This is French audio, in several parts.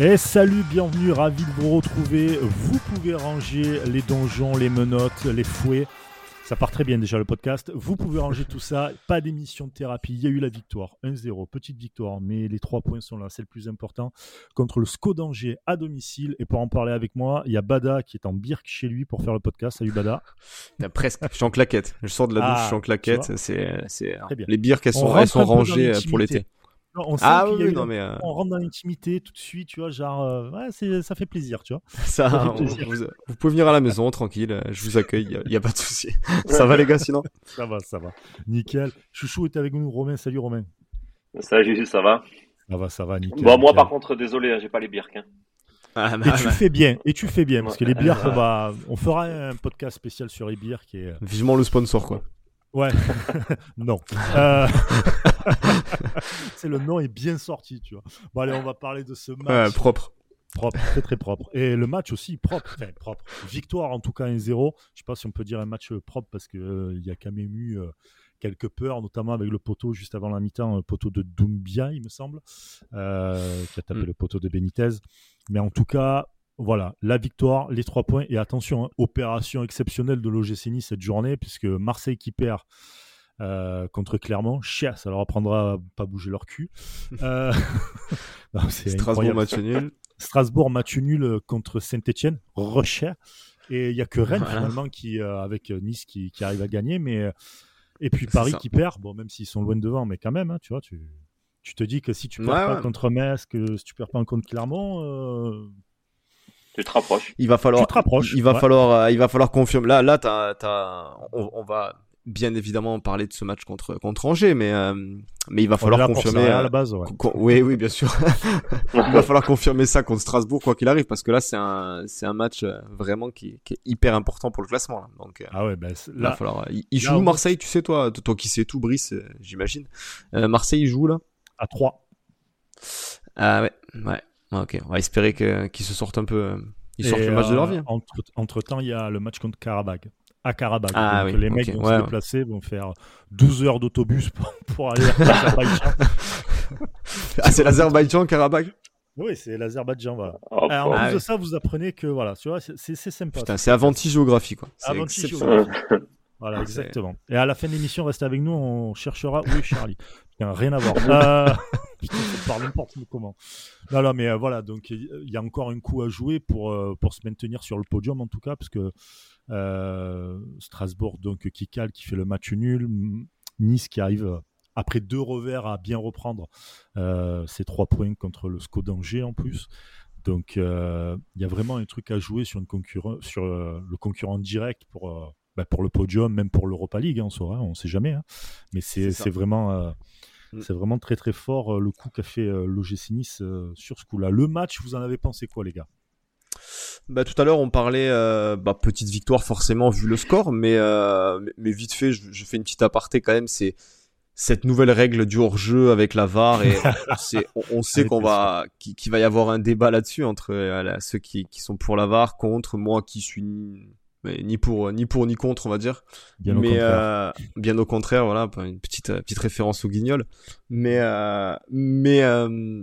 Et salut, bienvenue, ravi de vous retrouver. Vous pouvez ranger les donjons, les menottes, les fouets. Ça part très bien déjà le podcast. Vous pouvez ranger tout ça. Pas d'émission de thérapie. Il y a eu la victoire. 1-0. Petite victoire. Mais les trois points sont là. C'est le plus important. Contre le SCO d'Angers à domicile. Et pour en parler avec moi, il y a Bada qui est en birk chez lui pour faire le podcast. Salut Bada. presque. Je suis en claquette. Je sors de la douche, je suis en ah, claquette. C'est, c'est, les birks, elles sont, elles sont rangées pour l'été on ah oui, non, mais euh, on rentre dans l'intimité tout de suite, tu vois, genre, euh, ouais, ça fait plaisir, tu vois. Ça, Vous, pouvez venir à la maison, tranquille, euh, je vous accueille, il n'y a, pas de souci. ça va les gars, sinon? Ça va, ça va. Nickel. Chouchou est avec nous, Romain. Salut Romain. Salut Jésus, ça va? Ça va, ça va, nickel. Bon, moi par contre, désolé, hein, j'ai pas les birks. Hein. Ah, bah, et tu bah. fais bien, et tu fais bien, parce que les bah, on fera un podcast spécial sur les birks. Et... Vivement le sponsor, quoi. Ouais, non. Euh, c'est le nom est bien sorti, tu vois. Bon, allez, on va parler de ce match. propre. Propre, très très propre. Et le match aussi propre, enfin, propre. Victoire en tout cas 1-0. Je sais pas si on peut dire un match propre parce qu'il euh, y a quand même eu euh, quelques peurs, notamment avec le poteau juste avant la mi-temps, un poteau de Doumbia, il me semble, qui a tapé mm. le poteau de Benitez. Mais en tout cas, voilà, la victoire, les trois points. Et attention, hein, opération exceptionnelle de l'OGC Nice cette journée, puisque Marseille qui perd euh, contre Clermont, chia, ça leur apprendra pas bouger leur cul. Euh, Strasbourg match nul. Strasbourg match nul contre Saint-Etienne, recher. Et il n'y a que Rennes finalement qui, euh, avec Nice qui, arrive à gagner. Mais... Et puis Paris qui perd, bon, même s'ils sont loin devant, mais quand même, hein, tu vois, tu, tu te dis que si tu perds pas contre Metz, que si tu perds pas contre Clermont, tu te rapproches. Il va falloir. Il va falloir. Euh, il va falloir confirmer. Là, là, t'as, t'as, on, va bien évidemment parler de ce match contre contre Angers, mais euh, mais il va falloir confirmer. à la base, ouais. oui, oui, bien sûr. il va falloir confirmer ça contre Strasbourg quoi qu'il arrive, parce que là, c'est un c'est un match euh, vraiment qui, qui, est hyper important pour le classement. Là. Donc ah ouais, bah, là, il va falloir. Il, joue Marseille, tu sais toi, toi qui sais tout, Brice, j'imagine. Marseille, il joue là? À 3 Ah ouais, ouais. Ok, on va espérer qu'ils se sortent un peu. Euh, ils sortent le match de leur vie. Hein. Entre, entre, temps, il y a le match contre Karabag. À Karabag. Ah, Donc les mecs vont se déplacer, vont faire 12 heures d'autobus pour, aller à l'Azerbaïdjan. ah, c'est l'Azerbaïdjan, Karabag oui, c'est l'Azerbaïdjan, voilà. Oh, en plus de ça, vous apprenez que voilà, tu vois, c'est sympa. Putain, c'est Avanti géographie, quoi. Avanti géographie. voilà, exactement. Et à la fin de l'émission, restez avec nous, on cherchera où est Charlie. rien à voir. euh... Putain, n'importe comment. Non, non, mais euh, voilà, donc il y a encore un coup à jouer pour, euh, pour se maintenir sur le podium, en tout cas, parce que euh, Strasbourg, donc, qui cale, qui fait le match nul. Nice qui arrive après deux revers à bien reprendre ses trois points contre le SCO d'Angers en plus. Donc il y a vraiment un truc à jouer sur, une concurrent, sur le concurrent direct pour, bah, pour le podium, même pour l'Europa League, hein, on saura, on ne sait jamais. Hein. Mais c'est vraiment Mm. C'est vraiment très très fort euh, le coup qu'a fait euh, l'OGC Nice euh, sur ce coup-là. Le match, vous en avez pensé quoi, les gars? Bah, tout à l'heure, on parlait bah, petite victoire forcément vu le score, mais mais vite fait, je, fais une petite aparté quand même. C'est cette nouvelle règle du hors-jeu avec la VAR et on, sait qu'on va qu'il va y avoir un débat là-dessus entre ceux qui, qui sont pour la VAR contre moi qui suis ni pour ni pour ni contre on va dire. Bien mais au euh, bien au contraire voilà une petite euh, petite référence au guignol. Mais euh, mais euh,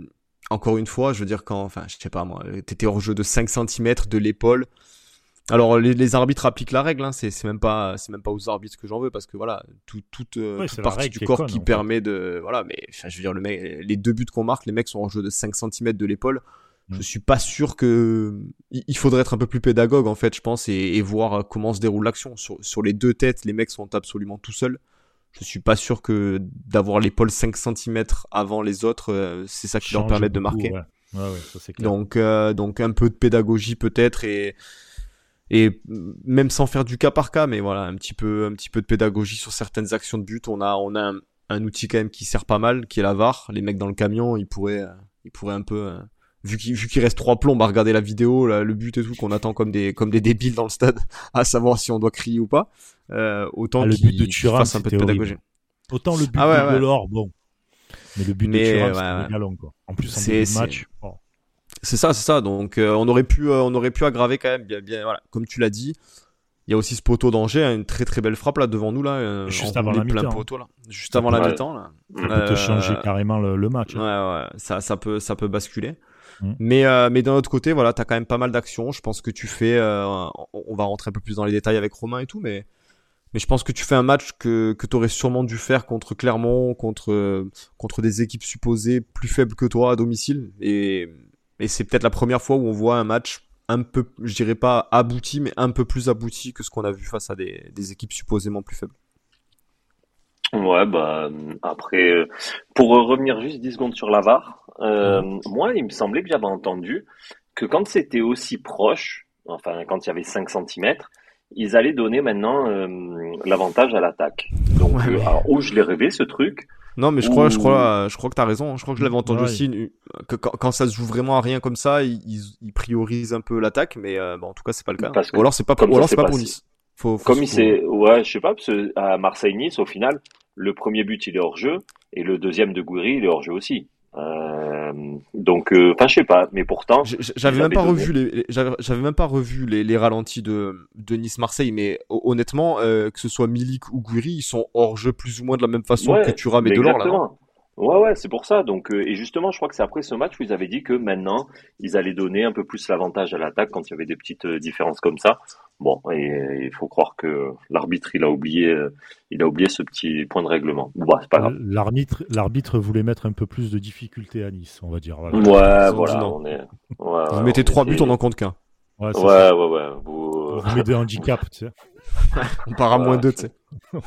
encore une fois je veux dire quand enfin je sais pas moi t'étais hors jeu de 5 cm de l'épaule alors les, arbitres appliquent la règle hein, c'est même pas c'est même pas aux arbitres que j'en veux parce que voilà tout, toute, toute partie du corps qui permet de voilà mais je veux dire le mec les deux buts qu'on marque les mecs sont en jeu de 5 cm de l'épaule je mm. suis pas sûr que il faudrait être un peu plus pédagogue en fait, je pense, et, voir euh, comment se déroule l'action. Sur, sur, les deux têtes, les mecs sont absolument tout seuls. Je suis pas sûr que d'avoir l'épaule 5 cm avant les autres, euh, c'est ça qui leur permet de marquer. Ouais. Ouais, ça, clair. Donc, euh, donc un peu de pédagogie peut-être et et même sans faire du cas par cas, mais voilà un petit peu un petit peu de pédagogie sur certaines actions de but. On a on a un, un outil quand même qui sert pas mal, qui est la VAR. Les mecs dans le camion, ils pourraient ils pourraient un peu vu qu'il reste trois plombs à regarder la vidéo, le but et tout qu'on attend comme des comme des débiles dans le stade, à savoir si on doit crier ou pas. Euh, autant ah, le but de Turin, un peu de pédagogie. Autant le but ah de Delors, bon. Mais le but de Turin, c'est ouais, quoi. En plus, c'est match. Oh. C'est ça, c'est ça. Donc, euh, on aurait pu, euh, on aurait pu aggraver quand même. Bien, bien, voilà. Comme tu l'as dit, il y a aussi ce poteau d'Angers, hein, une très très belle frappe là devant nous là. Juste avant la mi-temps. Poteau, là. Juste avant la mi-temps là. Ça peut te changer carrément le, le match. Hein. Ouais, ouais. Ça, ça peut, ça peut basculer. Mm. Mais, euh, mais d'un autre côté, voilà, t'as quand même pas mal d'actions. Je pense que tu fais, euh, on va rentrer un peu plus dans les détails avec Romain et tout, mais, mais je pense que tu fais un match que, que t'aurais sûrement dû faire contre Clermont, contre, euh, contre des équipes supposées plus faibles que toi à domicile. Et, et c'est peut-être la première fois où on voit un match un peu, je dirais pas abouti, mais un peu plus abouti que ce qu'on a vu face à des, des équipes supposément plus faibles. Ouais, bah après, euh, pour revenir juste 10 secondes sur la VAR, euh, moi, il me semblait que j'avais entendu que quand c'était aussi proche, enfin quand il y avait 5 cm, ils allaient donner maintenant euh, l'avantage à l'attaque. Donc, Ouais, mais- alors, où je l'ai rêvé ce truc, Non, mais je crois, je Ouh. crois, je crois que t'as raison. Je crois que je l'avais entendu Ouais. aussi une- que quand, quand ça se joue vraiment à rien comme ça, ils, priorisent un peu l'attaque, mais euh, bon, en tout cas, c'est pas le cas. Parce que ou alors c'est pas, ou alors s'est c'est pas pour passé. Nice. Faut, faut comme il s'est, ouais, je sais pas, parce que à Marseille-Nice, au final, le premier but il est hors jeu et le deuxième de Gouiri il est hors jeu aussi. Euh, donc, euh, enfin, je sais pas, mais pourtant, J'avais même pas revu les, j'avais même pas revu les, les ralentis de, de Nice-Marseille, mais ho- honnêtement, euh, que ce soit Milik ou Gouiri, ils sont hors jeu plus ou moins de la même façon Ouais, que Thuram et mais Delors là. Ouais, ouais, c'est pour ça. Donc, euh, et justement, je crois que c'est après ce match où ils avaient dit que maintenant, ils allaient donner un peu plus l'avantage à l'attaque quand il y avait des petites euh, différences comme ça. Bon, et il faut croire que l'arbitre, il a oublié, euh, il a oublié ce petit point de règlement. Bon, bah, c'est pas grave. L'arbitre, l'arbitre voulait mettre un peu plus de difficulté à Nice, on va dire. Voilà. Ouais, voilà, on est. ouais, Vous mettez trois buts, on en compte qu'un. Ouais, c'est Ouais, ça. ouais, ouais. Vous... On vous met des handicaps, tu sais. On part à Ouais. moins deux, tu sais.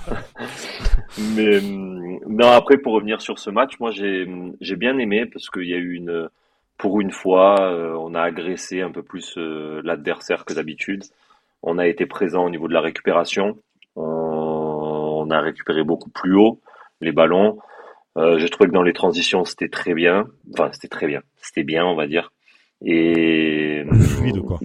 Mais hum, non, après pour revenir sur ce match, moi j'ai j'ai bien aimé parce qu'il y a eu une pour une fois, euh, on a agressé un peu plus euh, l'adversaire que d'habitude. On a été présent au niveau de la récupération. On, on a récupéré beaucoup plus haut les ballons. Euh, j'ai trouvé que dans les transitions c'était très bien. Enfin c'était très bien. C'était bien, on va dire. Et Fluide, quoi.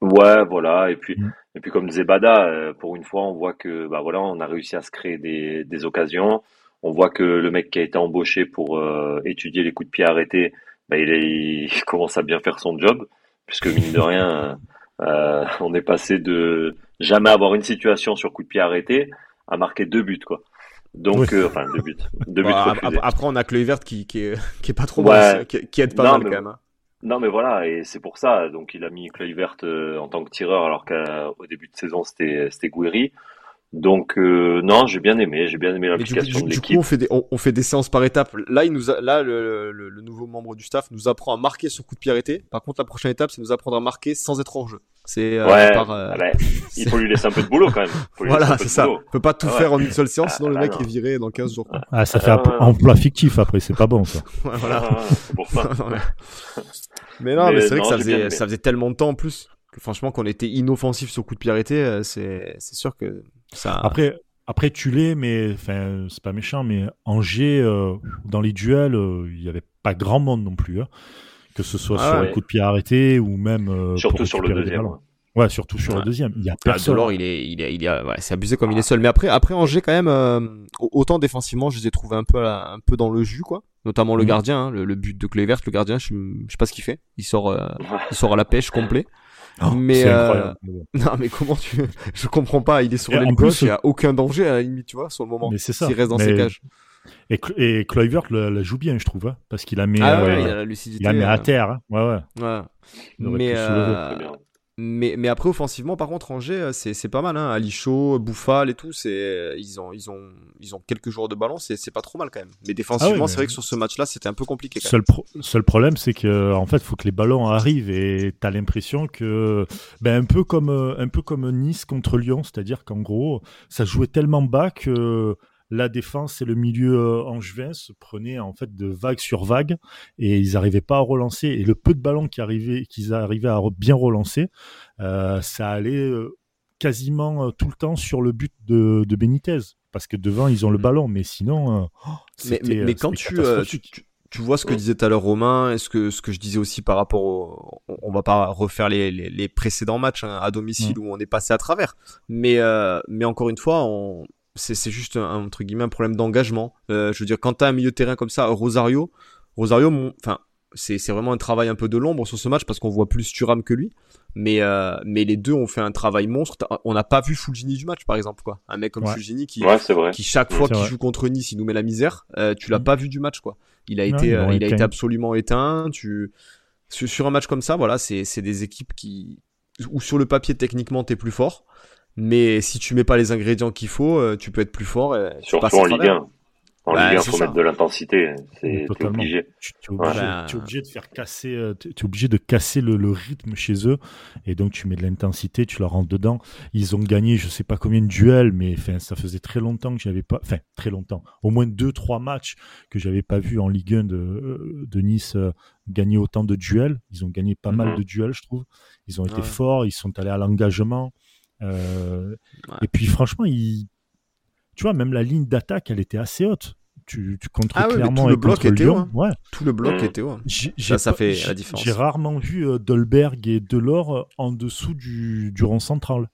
Ouais, voilà. Et puis, Mm. Et puis comme disait Bada, euh, pour une fois, on voit que bah voilà, on a réussi à se créer des, des occasions. On voit que le mec qui a été embauché pour euh, étudier les coups de pied arrêtés, bah, il, est, il commence à bien faire son job, puisque mine de rien, euh, on est passé de jamais avoir une situation sur coup de pied arrêté à marquer deux buts, quoi. Donc, Oui. euh, enfin, deux buts, deux après, on a que vert qui, qui, est, qui est pas trop Ouais. bon, qui, qui aide pas Non, mal quand même. hein. Non, mais voilà, et c'est pour ça. Donc, il a mis Kluivert euh, en tant que tireur, alors qu'au début de saison, c'était Gouiri. Donc, euh, non, j'ai bien aimé, j'ai bien aimé Mais du coup, l'application du, de du coup, l'équipe. on fait des on, on fait des séances par étapes. Là, il nous a, là le, le, le nouveau membre du staff nous apprend à marquer sur coup de pied arrêté. Par contre, la prochaine étape, c'est nous apprendre à marquer sans être hors jeu. C'est euh, Ouais, par, euh, il faut lui laisser un peu de boulot quand même. Faut lui voilà, c'est ça. On peut pas tout Ah ouais. faire en une seule séance, sinon Ah, le bah mec non. est viré dans 15 jours. quoi. Ah, ça fait Ah, un ouais. emploi fictif après, c'est pas bon ça. Ouais, voilà. Ah, pour ça. mais non, Mais mais, c'est vrai que ça faisait, ça faisait tellement de temps en plus que franchement, qu'on était inoffensif sur coup de pied arrêté, euh, c'est, c'est sûr que ça. Après, après tu l'es, mais enfin, c'est pas méchant, mais Angers, euh, dans les duels, euh, il y avait pas grand monde non plus. hein. Que ce soit Ah sur ouais. le coup de pied arrêté ou même. euh, Surtout sur le deuxième. Ouais, surtout sur Ouais. le deuxième. Il y a Ah, personne. Delors, il est, il est, il est, ouais, c'est abusé comme il est seul. Mais après, après Angers quand même, euh, autant défensivement, je les ai trouvés un peu, un peu dans le jus, quoi. Notamment le Mhm. gardien, hein, le, le but de Kluivert, le gardien, je, je sais pas ce qu'il fait. Il sort, euh, il sort à la pêche complet. Oh, mais, c'est euh. Non, mais comment tu, je comprends pas. Il est sur l'aile plus, gauche, il y a aucun danger à la limite, tu vois, sur le moment. Mais c'est ça. S'il reste dans Mais- ses cages. Et, Cl- et Kluivert la, la joue bien, je trouve, hein, parce qu'il a mis, Ah euh, ouais, il a la lucidité. il a mis euh, à terre. hein. Ouais, ouais. ouais. Mais, euh. Mais, mais après, offensivement, par contre, Angers, euh, c'est, c'est pas mal, hein. Ali Chaud, Bouffal et tout, c'est, ils ont, ils ont, ils ont quelques joueurs de ballon, c'est, c'est pas trop mal quand même. Mais défensivement, Ah c'est vrai que sur ce match-là, c'était un peu compliqué quand même. Seul, pro- seul problème, c'est que en fait, faut que les ballons arrivent et t'as l'impression que, ben un peu comme euh, un peu comme Nice contre Lyon, c'est-à-dire qu'en gros, ça jouait tellement bas que la défense et le milieu euh, angevin se prenaient en fait de vague sur vague et ils n'arrivaient pas à relancer. Et le peu de ballons qui arrivaient, qu'ils arrivaient à bien relancer, euh, ça allait euh, quasiment tout le temps sur le but de, de Benitez. Parce que devant, ils ont le ballon, mais sinon, oh, Mais, mais, mais quand tu, tu, catastrophique. tu, tu vois ce que Ouais. disait tout à l'heure Romain, et ce que, ce que je disais aussi par rapport au, on, va pas refaire les, les, les précédents matchs hein, à domicile où on est passé à travers. Mais, euh, mais encore une fois, on, c'est, c'est juste un, entre guillemets un problème d'engagement. Euh, je veux dire, quand t'as un milieu de terrain comme ça, Rosario, Rosario, mon- enfin, c'est, c'est vraiment un travail un peu de l'ombre sur ce match parce qu'on voit plus Thuram que lui. Mais, euh, mais les deux ont fait un travail monstre. On n'a pas vu Fulgini du match, par exemple, quoi. Un mec comme Ouais. Fulgini qui, Ouais, chaque fois qu'il joue contre Nice, il nous met la misère. Euh, tu l'as Mm. pas vu du match, quoi. Il a Non, été, ils euh, il a éteint. été absolument éteint. Tu, sur, sur un match comme ça, voilà, c'est c'est des équipes qui où sur le papier techniquement t'es plus fort, mais si tu mets pas les ingrédients qu'il faut, euh, tu peux être plus fort. Et tu Surtout en Ligue travers. 1. En Bah, Ligue 1, c'est faut ça. mettre de l'intensité. C'est obligé. Tu es obligé, Ouais. tu es obligé de faire casser, euh, tu es obligé de casser le, le rythme chez eux, et donc tu mets de l'intensité, tu leur rentres dedans. Ils ont gagné, je sais pas combien de duels, mais enfin, ça faisait très longtemps que j'avais pas, enfin très longtemps, au moins deux trois matchs que j'avais pas vu en Ligue 1 de, euh, de Nice euh, gagner autant de duels. Ils ont gagné pas mal Mhm. de duels, je trouve. Ils ont été Ouais. forts, ils sont allés à l'engagement. Euh, Ouais. Et puis franchement, tu vois, même la ligne d'attaque, elle était assez haute. Tu, tu contre Ah ouais, mais clairement tout le et bloc contre était Lyon. haut, hein. Ouais. Tout le bloc Mm. était haut. J'ai- Ça, fait la différence. J'ai rarement vu euh, Dolberg et Delors euh, en dessous du, du rond central.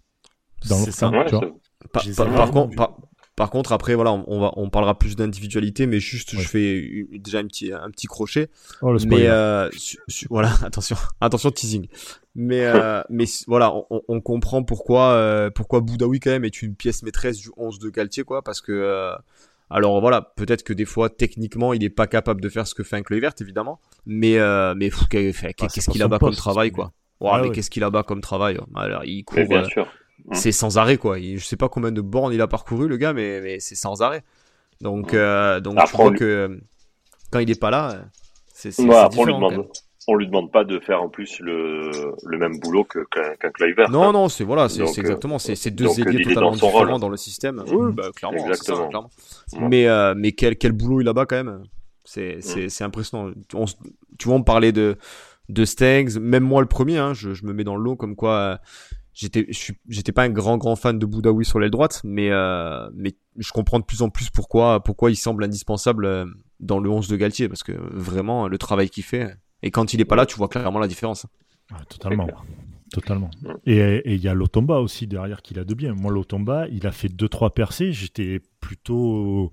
Dans C'est ça. camp, Ouais, tu vois. c'est- Par, par- contre, par, par contre, après, voilà, on, va, on parlera plus d'individualité, mais juste, Ouais. je fais une- déjà un petit, un petit crochet. Oh, le mais euh, su- su- voilà, attention, attention teasing. Mais euh, mais voilà, on, on comprend pourquoi euh, pourquoi Boudaoui quand même est une pièce maîtresse du 11 de Galtier quoi, parce que euh, alors voilà, peut-être que des fois techniquement il est pas capable de faire ce que fait un Kluivert évidemment, mais euh, mais qu'est-ce qu'il a bas comme travail mais- quoi. Ouais, Ah mais qu'est-ce qu'il a bas comme travail. Alors il court, Mais bien euh, sûr. Mm. c'est sans arrêt quoi. Il- je sais pas combien de bornes il a parcouru le gars, mais, mais c'est sans arrêt. Donc Mm. euh, donc Après, vois lui- que euh, quand il est pas là, c'est Ouais, on lui demande, on lui demande pas de faire en plus le, le même boulot que, qu'un, qu'un Kluivert. Non, hein. non, c'est voilà, c'est euh, exactement, c'est deux ailiers totalement dans différents rôle. dans le système. Oui, bah clairement, c'est ça, Exactement. clairement. Ouais. Mais euh, mais quel quel boulot il a bas quand même. C'est c'est c'est impressionnant. On tu vois, on parlait de de Stengs, même moi le premier, hein, je, je me mets dans le lot comme quoi euh, j'étais j'étais pas un grand grand fan de Boudaoui sur l'aile droite, mais euh, mais je comprends de plus en plus pourquoi pourquoi il semble indispensable euh, dans le 11 de Galtier parce que vraiment le travail qu'il fait et quand il est pas là, tu vois clairement la différence. Totalement. Totalement. Et il y a Lotomba aussi derrière qui l'a de bien. Moi, Lotomba, il a fait deux trois percées. J'étais plutôt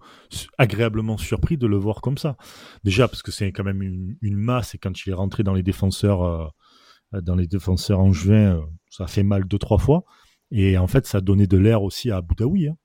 agréablement surpris de le voir comme ça. Déjà parce que c'est quand même une, masse et quand il est rentré dans les défenseurs, euh, dans les défenseurs en juin, euh, ça a fait mal deux trois fois. Et en fait, ça a donné de l'air aussi à Boudaoui. Hein.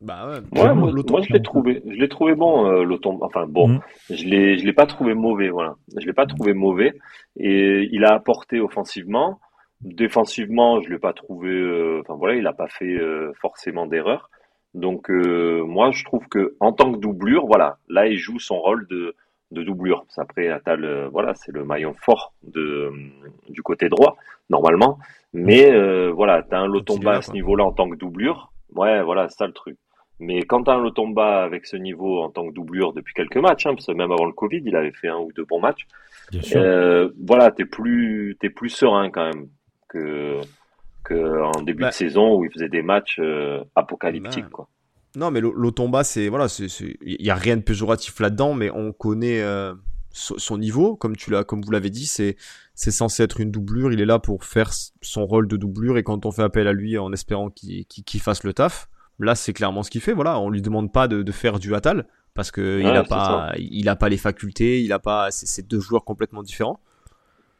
Bah ouais. Ouais, Clairement, moi, je l'ai trouvé, je l'ai trouvé bon, euh, l'automne. Enfin bon, Mhm. je l'ai, je l'ai pas trouvé mauvais, voilà. Je l'ai pas trouvé mauvais et il a apporté offensivement. Défensivement, je l'ai pas trouvé. euh, enfin voilà, il a pas fait euh, forcément d'erreur. Donc euh, moi, je trouve que en tant que doublure, voilà, là, il joue son rôle de de doublure. Parce Après, Attal, euh, voilà, c'est le maillon fort de du côté droit normalement. Mais euh, voilà, t'as un il est Lotomba à ce niveau-là en tant que doublure. Ouais, voilà, c'est ça le truc. Mais quand t'as un Lotomba avec ce niveau en tant que doublure depuis quelques matchs, hein, parce que même avant le Covid, il avait fait un ou deux bons matchs. Bien sûr. Euh, voilà, t'es plus, t'es plus serein quand même que, que en début Bah. de saison où il faisait des matchs euh, apocalyptiques, Bah. quoi. Non, mais l'O- l'Otomba, c'est voilà, il y a rien de péjoratif là-dedans, mais on connaît euh, so- son niveau, comme tu l'as, comme vous l'avez dit, c'est c'est censé être une doublure. Il est là pour faire son rôle de doublure, et quand on fait appel à lui en espérant qu'il fasse le taf, là, c'est clairement ce qu'il fait. Voilà, on lui demande pas de, de faire du Atal parce que il Ouais, a pas, il a pas les facultés, il a pas, c'est deux joueurs complètement différents.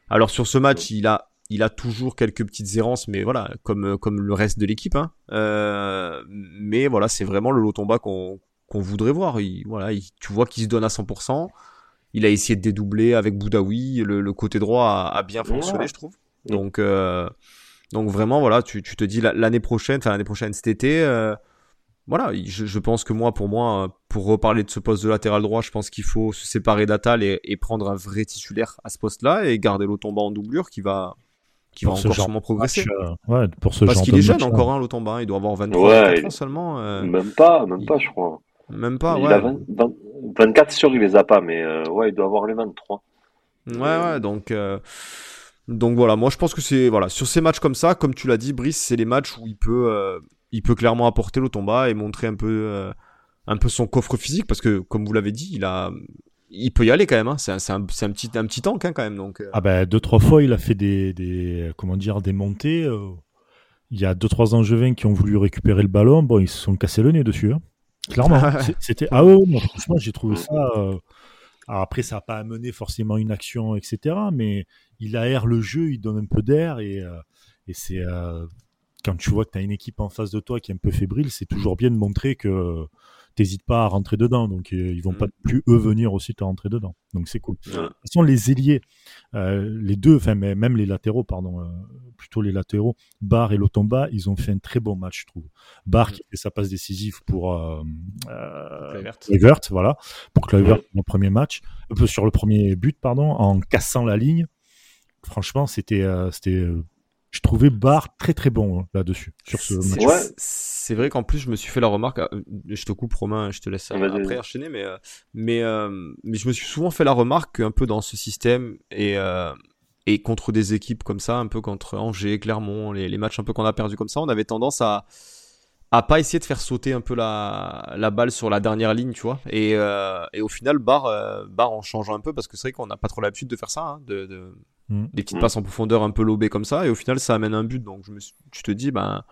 Alors sur ce match, il a il a toujours quelques petites errances, mais voilà, comme comme le reste de l'équipe. Hein. Euh, mais voilà, c'est vraiment le Lotomba qu'on qu'on voudrait voir. Il, voilà, il- tu vois qu'il se donne à 100%. Il a essayé de dédoubler avec Boudaoui. Le, le côté droit a, a bien fonctionné, Ouais. je trouve. Donc euh, donc vraiment voilà, tu, tu te dis la- l'année prochaine, enfin l'année prochaine cet été. euh, voilà, je, je pense que moi, pour moi, pour reparler de ce poste de latéral droit, je pense qu'il faut se séparer d'Atal et, et prendre un vrai titulaire à ce poste-là et garder l'Otomba en doublure qui va, qui va Pour encore sûrement progresser. Match, euh, ouais, pour ce Parce qu'il est jeune match, encore, hein, l'Otomba. Il doit avoir 23 Ouais, 24 il- ans seulement. euh, Même pas, même pas, je crois. même pas, il ouais. a 20 20 24 sur, il les a pas, mais euh, ouais, il doit avoir les 23. Ouais, ouais, donc, euh, donc voilà, moi je pense que c'est, voilà, sur ces matchs comme ça, comme tu l'as dit, Brice, c'est les matchs où il peut, euh, il peut clairement apporter l'Otomba et montrer un peu, euh, un peu son coffre physique parce que, comme vous l'avez dit, il a, il peut y aller quand même, hein. c'est un, un, petit, un petit tank hein, quand même, donc. euh, Ah ben deux trois fois il a fait des, des comment dire des montées. euh, Il y a deux trois angevins qui ont voulu récupérer le ballon, bon ils se sont cassés le nez dessus. hein. Clairement, C'est- c'était ah ouais, non, franchement j'ai trouvé ça. euh, alors après ça n'a pas amené forcément une action etc. Mais il aère le jeu, il donne un peu d'air et euh, et c'est euh, quand tu vois que tu as une équipe en face de toi qui est un peu fébrile, c'est toujours bien de montrer que t'hésites pas à rentrer dedans. Donc ils vont pas plus eux venir aussi te rentrer dedans. Donc c'est cool. De toute façon, les ailiers, euh, les deux, enfin même les latéraux, pardon, euh, plutôt les latéraux, Barr et Lotomba, ils ont fait un très bon match, je trouve. Barr qui fait sa passe décisive pour euh, euh, Kluivert. Voilà, pour Kluivert le premier match, sur le premier but, pardon, en cassant la ligne. Franchement, c'était, euh, c'était, euh, je trouvais Barr très très bon hein, là-dessus sur ce C'est- match. Ouais. C'est vrai qu'en plus, je me suis fait la remarque. euh, Je te coupe, Romain, je te laisse Vas-y, après enchaîner, mais euh, mais euh, mais je me suis souvent fait la remarque qu'un peu dans ce système et euh, et contre des équipes comme ça, un peu contre Angers, Clermont, les, les matchs un peu qu'on a perdus comme ça, on avait tendance à à pas essayer de faire sauter un peu la, la balle sur la dernière ligne, tu vois. Et, euh, et au final, Barre, euh, Barre en changeant un peu, parce que c'est vrai qu'on n'a pas trop l'habitude de faire ça, hein, de, de, Mm. des petites Mm. passes en profondeur un peu lobées comme ça, et au final, ça amène un but. Donc, je me suis- tu te dis, ben,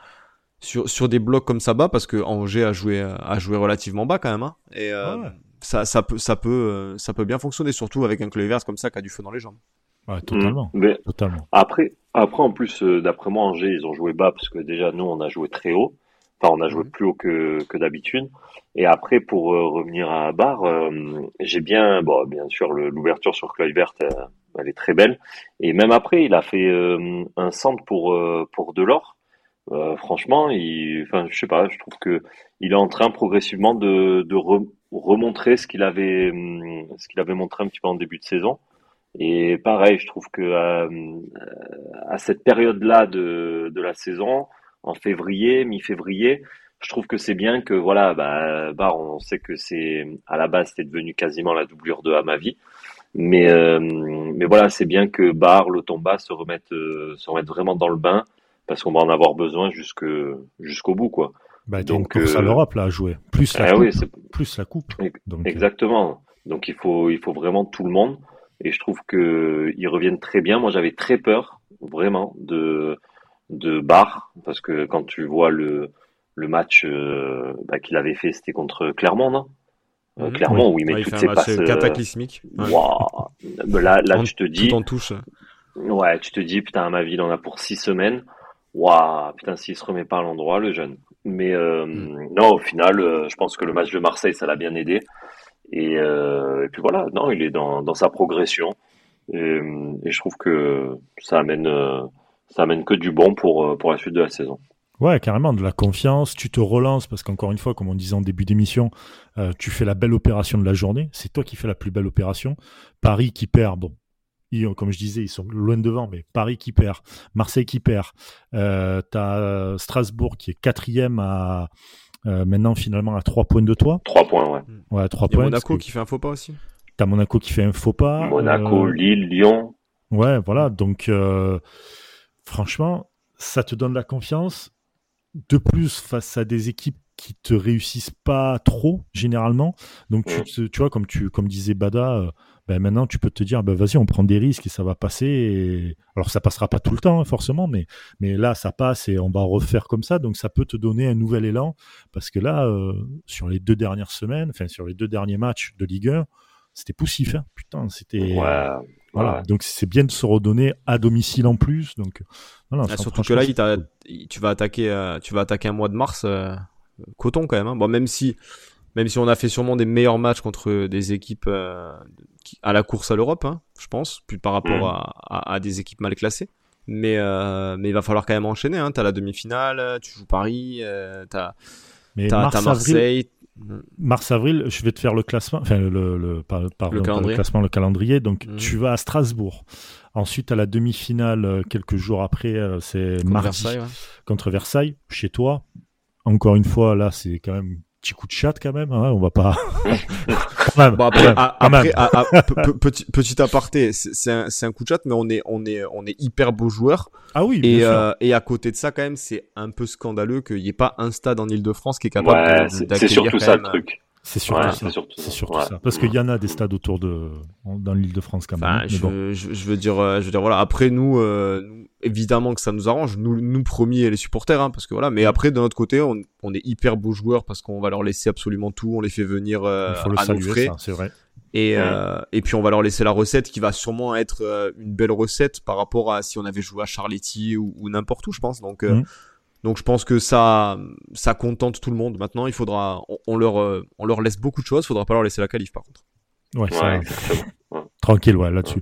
sur, sur des blocs comme ça bas, parce que Angers a joué, a joué relativement bas quand même, hein, et euh, Ah ouais. ça, ça, peut, ça, peut, euh, ça peut bien fonctionner, surtout avec un Kluivert comme ça qui a du feu dans les jambes. Ouais, totalement, Mm. Mais totalement. après, après, en plus, euh, d'après moi, Angers, ils ont joué bas parce que déjà, nous, on a joué très haut. Enfin, on a joué Mhm. plus haut que, que d'habitude. Et après, pour euh, revenir à Bar, euh, j'ai bien, bon, bien sûr, l'ouverture sur Kluivert, euh, elle est très belle. Et même après, il a fait euh, un centre pour euh, pour Delors. Euh, franchement, je sais pas, je trouve que il est en train progressivement de, de re- remontrer ce qu'il avait, hum, avait montré un petit peu en début de saison. Et pareil, je trouve que à cette période-là de, de la saison, en février, mi-février, je trouve que c'est bien que voilà, bah, Bar, on sait que c'est à la base c'était devenu quasiment la doublure de Amavi, mais euh, mais voilà, c'est bien que Bar, Lotomba se remettent euh, se remettent vraiment dans le bain parce qu'on va en avoir besoin jusque jusqu'au bout quoi. Bah, Donc, à euh, l'Europe là à jouer, plus la Ah coupe, oui, plus la coupe. Donc, euh, Exactement. Donc il faut il faut vraiment tout le monde et je trouve que ils reviennent très bien. Moi j'avais très peur vraiment de de Barre parce que quand tu vois le le match euh, bah, qu'il avait fait c'était contre Clermont non? Euh, Mhm. Clermont où il met Ouais, il toutes fait un match passes euh, cataclysmique. Ouais. waouh. Mais là là En- tu te dis en touche. ouais tu te dis putain ma ville on a pour six semaines waouh putain s'il se remet pas à l'endroit le jeune mais euh, Mm. non au final euh, je pense que le match de Marseille ça l'a bien aidé et, euh, et puis voilà, non, il est dans, dans sa progression. Et, et je trouve que ça amène, euh, ça amène que du bon pour, pour la suite de la saison. Ouais, carrément, de la confiance, tu te relances, parce qu'encore une fois, comme on disait en début d'émission, euh, tu fais la belle opération de la journée, c'est toi qui fais la plus belle opération. Paris qui perd, bon, ils, comme je disais, ils sont loin devant, mais Paris qui perd, Marseille qui perd, euh, t'as Strasbourg qui est quatrième à euh, maintenant finalement à trois points de toi, Trois points, ouais. ouais, points. Monaco que qui fait un faux pas aussi. T'as Monaco qui fait un faux pas. Monaco, euh, Lille, Lyon. Ouais, voilà. Donc, euh, franchement, ça te donne la confiance. De plus, face à des équipes qui te réussissent pas trop, généralement. Donc, tu, tu vois, comme, tu, comme disait Bada, euh, ben maintenant, tu peux te dire, ben vas-y, on prend des risques et ça va passer. Et... Alors, ça passera pas tout le temps, hein, forcément, mais, mais là, ça passe et on va refaire comme ça. Donc, ça peut te donner un nouvel élan. Parce que là, euh, sur les deux dernières semaines, enfin, sur les deux derniers matchs de Ligue 1, c'était poussif. Hein. Putain, c'était. Ouais. Voilà, ouais. donc c'est bien de se redonner à domicile en plus. Donc, Ah, surtout que là, il tu vas attaquer, euh, tu vas attaquer un mois de mars euh, coton quand même. hein. Bon, même si, même si on a fait sûrement des meilleurs matchs contre des équipes euh, qui- à la course à l'Europe, hein, je pense, plus par rapport Mhm. à, à- à des équipes mal classées. Mais, euh, mais il va falloir quand même enchaîner. Hein. T'as la demi-finale, tu joues Paris, euh, t'as, Mais t'as, mars, t'as avril, Marseille. mars, avril, je vais te faire le classement, enfin le, le, pas classement, le calendrier. Donc, Mhm. tu vas à Strasbourg. Ensuite, à la demi-finale, euh, quelques jours après, euh, c'est contre mardi Versailles, ouais. contre Versailles, chez toi. Encore une fois, là, c'est quand même un petit coup de chat quand même. hein, on va pas. Bon après, même, à- quand même. après à- à- pe- pe- petit, petit aparté, c'est, c'est un, un coup de chat, mais on est, on est, on est hyper beaux joueurs. Ah oui, Et, euh, et à côté de ça, quand même, c'est un peu scandaleux qu'il n'y ait pas un stade en Ile-de-France qui est capable Ouais, de- c'est surtout quand ça même, le truc. C'est surtout ouais, ça. c'est surtout surtout Ouais. ça. Parce qu'il y en a des stades autour de dans l'île de France quand même. Enfin, mais je, bon. je, je veux dire, euh, je veux dire, voilà. Après, nous, euh, nous, évidemment que ça nous arrange, nous, nous premiers les supporters, hein, parce que voilà. Mais après, de notre côté, on, on est hyper beaux joueurs parce qu'on va leur laisser absolument tout, on les fait venir euh, Il faut le à nos saluer, c'est vrai. Et, Ouais. euh, et puis on va leur laisser la recette qui va sûrement être euh, une belle recette par rapport à si on avait joué à Charletti ou, ou n'importe où, je pense. Donc, euh, Mhm. Donc je pense que ça, ça contente tout le monde. Maintenant, il faudra, on, leur, euh, on leur laisse beaucoup de choses. Il faudra pas leur laisser la qualif par contre. Ouais, ça, tranquille, ouais, là-dessus.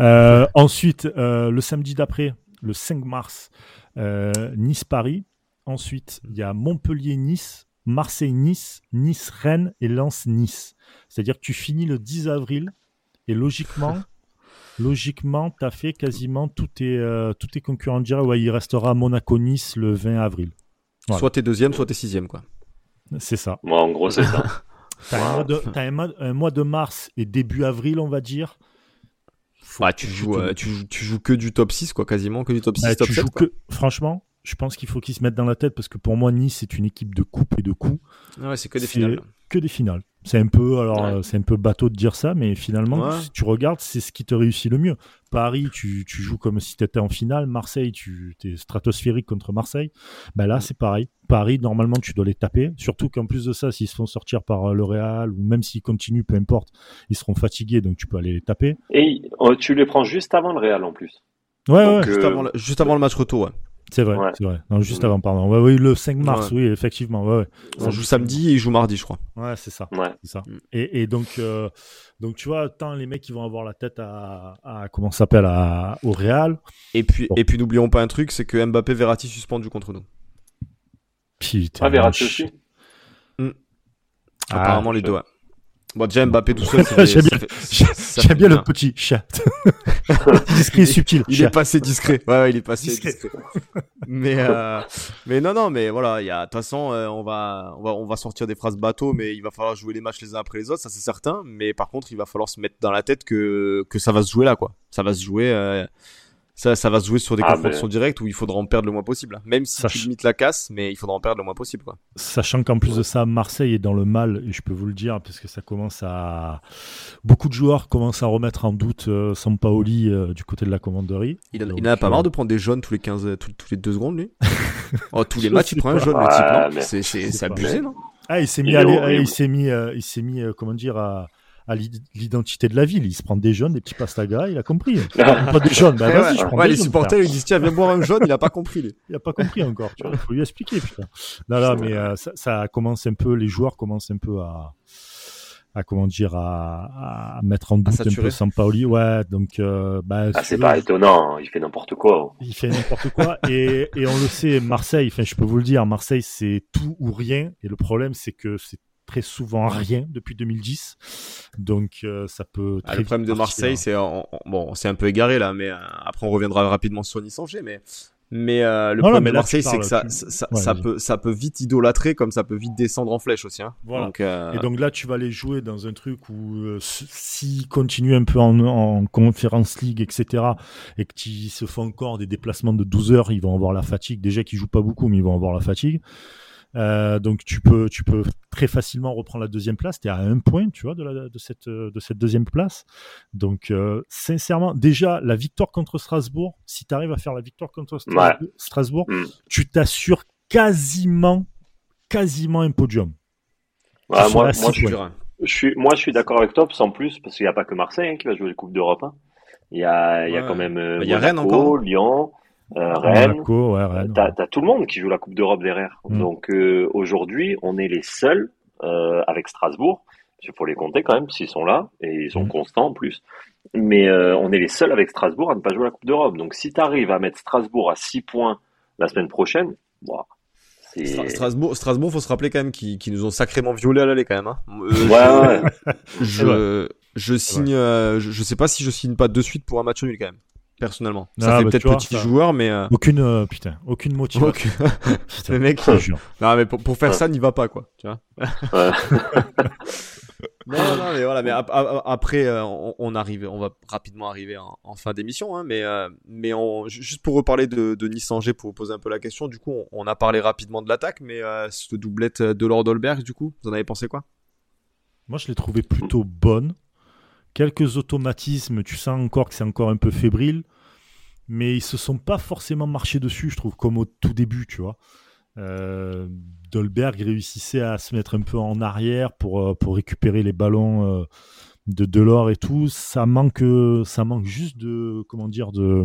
Euh, ensuite, euh, le samedi d'après, le 5 mars, Nice-Paris. Ensuite, il y a Montpellier-Nice, Marseille-Nice, Nice-Rennes et Lens-Nice. C'est-à-dire que tu finis le 10 avril et logiquement, logiquement, tu as fait quasiment tous tes, euh, tous tes concurrents directs. Ouais, il restera Monaco-Nice le 20 avril. Soit t'es deuxième, soit t'es sixième, quoi. C'est ça. Moi, en gros, c'est ça. T'as un, mois de, un, mois de mars et début avril, on va dire. Ouais, tu, joues, euh, tu, joues, tu, joues, que du top 6, quoi, quasiment, que du top 6, top 7. Que, franchement, je pense qu'il faut qu'ils se mettent dans la tête parce que pour moi, Nice, c'est une équipe de coupe et de coups. Ouais, c'est que des finales. Que des finales. C'est un peu, alors, euh, c'est un peu bateau de dire ça, mais finalement, si tu regardes, c'est ce qui te réussit le mieux. Paris, tu, tu joues comme si tu étais en finale. Marseille, tu es stratosphérique contre Marseille. Ben là, c'est pareil. Paris, normalement, tu dois les taper. Surtout qu'en plus de ça, s'ils se font sortir par euh, le Real, ou même s'ils continuent, peu importe, ils seront fatigués, donc tu peux aller les taper. Et oh, tu les prends juste avant le Real en plus. Ouais, ouais. Juste, avant le, juste avant le match retour, ouais. C'est vrai, c'est vrai. Non, juste avant, pardon. Ouais, oui, le 5 mars, oui, effectivement. Ouais, ouais. On joue samedi et il joue mardi, je crois. Ouais, c'est ça. Ouais. C'est ça. Mm. Et, et donc, euh, donc, tu vois, tant les mecs qui vont avoir la tête à, à comment ça s'appelle, au Real. Et puis, et puis, n'oublions pas un truc, c'est que Mbappé, Verratti suspendu contre nous. Putain. Ah, Verratti aussi. Mm. Apparemment, les deux, Bon, déjà Mbappé tout seul, j'aime bien, j'aime bien le petit chat. discret et subtil. Il, est passé discret. Ouais, ouais il est passé discret. mais, euh, mais non, non, mais voilà, il y a, de toute façon, euh, on va, on va, on va sortir des phrases bateau, mais il va falloir jouer les matchs les uns après les autres, ça c'est certain. Mais par contre, il va falloir se mettre dans la tête que, que ça va se jouer là, quoi. Ça va se jouer, euh, ça, ça va se jouer sur des ah, confrontations directes où il faudra en perdre le moins possible. Même si tu limites la casse, mais il faudra en perdre le moins possible. Quoi. Sachant qu'en plus de ça, Marseille est dans le mal, et je peux vous le dire, parce que ça commence à. Beaucoup de joueurs commencent à remettre en doute euh, Sampaoli euh, du côté de la commanderie. Il, en, a pas marre de prendre des jaunes tous les 15, tous, les 2 secondes, lui oh, Tous les matchs, il prend un jaune, le type, non C'est abusé, non ah, il s'est mis, à, il s'est mis, euh, il s'est mis, comment dire, à, à l'identité de la ville. Il se prend des jeunes, des petits pastagas, il a compris. pas des jeunes, bah vas-y, je prends ouais, les supporters, ils disent tiens, viens boire un jaune, il a pas compris. Lui. Il a pas compris encore, tu vois. Il faut lui expliquer, putain. Là, là, mais euh, ça, ça, commence un peu, les joueurs commencent un peu à, à comment dire, à, à mettre en doute un peu Sampaoli. Ouais, donc, euh, bah, ah, c'est pas étonnant, il fait n'importe quoi. Il fait n'importe quoi, et, et on le sait, Marseille, enfin, je peux vous le dire, Marseille, c'est tout ou rien, et le problème, c'est que c'est très souvent rien depuis 2010. Donc euh, ça peut. Ah, le problème de Marseille, c'est bon, c'est un peu égaré là, mais euh, après on reviendra rapidement sur Nice Angers, mais mais euh, le problème de Marseille, c'est que ça, ça, ça peut, ça peut vite idolâtrer comme ça peut vite descendre en flèche aussi. Hein. Donc, Et donc là, tu vas les jouer dans un truc où s'ils continuent un peu en, en conférence league, etc., et que tu se font encore des déplacements de 12 heures, ils vont avoir la fatigue. Déjà qu'ils jouent pas beaucoup, mais ils vont avoir la fatigue. Euh, donc tu peux, tu peux très facilement reprendre la deuxième place. Tu es à un point, tu vois, de, la, de, cette, de cette deuxième place. Donc euh, sincèrement, déjà la victoire contre Strasbourg, si tu arrives à faire la victoire contre Strasbourg, mm. tu t'assures quasiment, quasiment un podium. moi, moi, je suis, je suis, moi, je suis d'accord avec toi, en plus, parce qu'il n'y a pas que Marseille hein, qui va jouer les Coupes d'Europe. Hein. Il y a, il y a quand même euh, il y a Rennes encore. Lyon. Euh, Rennes, ouais, t'as, as tout le monde qui joue la Coupe d'Europe derrière. Mm. Donc euh, aujourd'hui, on est les seuls euh, avec Strasbourg. Il faut les compter quand même s'ils sont là et ils sont mm. constants en plus. Mais euh, on est les seuls avec Strasbourg à ne pas jouer la Coupe d'Europe. Donc si tu arrives à mettre Strasbourg à 6 points la semaine prochaine, bon, c'est... Strasbourg, Strasbourg, faut se rappeler quand même qu'ils, nous ont sacrément violé à l'aller quand même. Hein. ouais, ouais. je, je signe, je, je sais pas si je signe pas de suite pour un match nul quand même personnellement. Ça ah, fait bah, peut-être petit joueur, mais euh, aucune euh, putain, aucune motivation. putain, le mec, non mais pour, pour faire ça, n'y va pas quoi, tu vois. non, non, mais voilà, mais après, euh, on, arrive, on va rapidement arriver en, fin d'émission, hein, mais mais on, juste pour reparler de, de Nice Angers, pour vous poser un peu la question, du coup, on, a parlé rapidement de l'attaque, mais cette doublette de Lord Olberg, du coup, vous en avez pensé quoi? Moi, je l'ai trouvé plutôt bonne quelques automatismes, tu sens encore que c'est encore un peu fébrile, mais ils se sont pas forcément marchés dessus, je trouve, comme au tout début, tu vois. Euh, Dolberg réussissait à se mettre un peu en arrière pour, euh, pour récupérer les ballons euh, de Delors et tout. Ça manque, ça manque juste de, comment dire, de,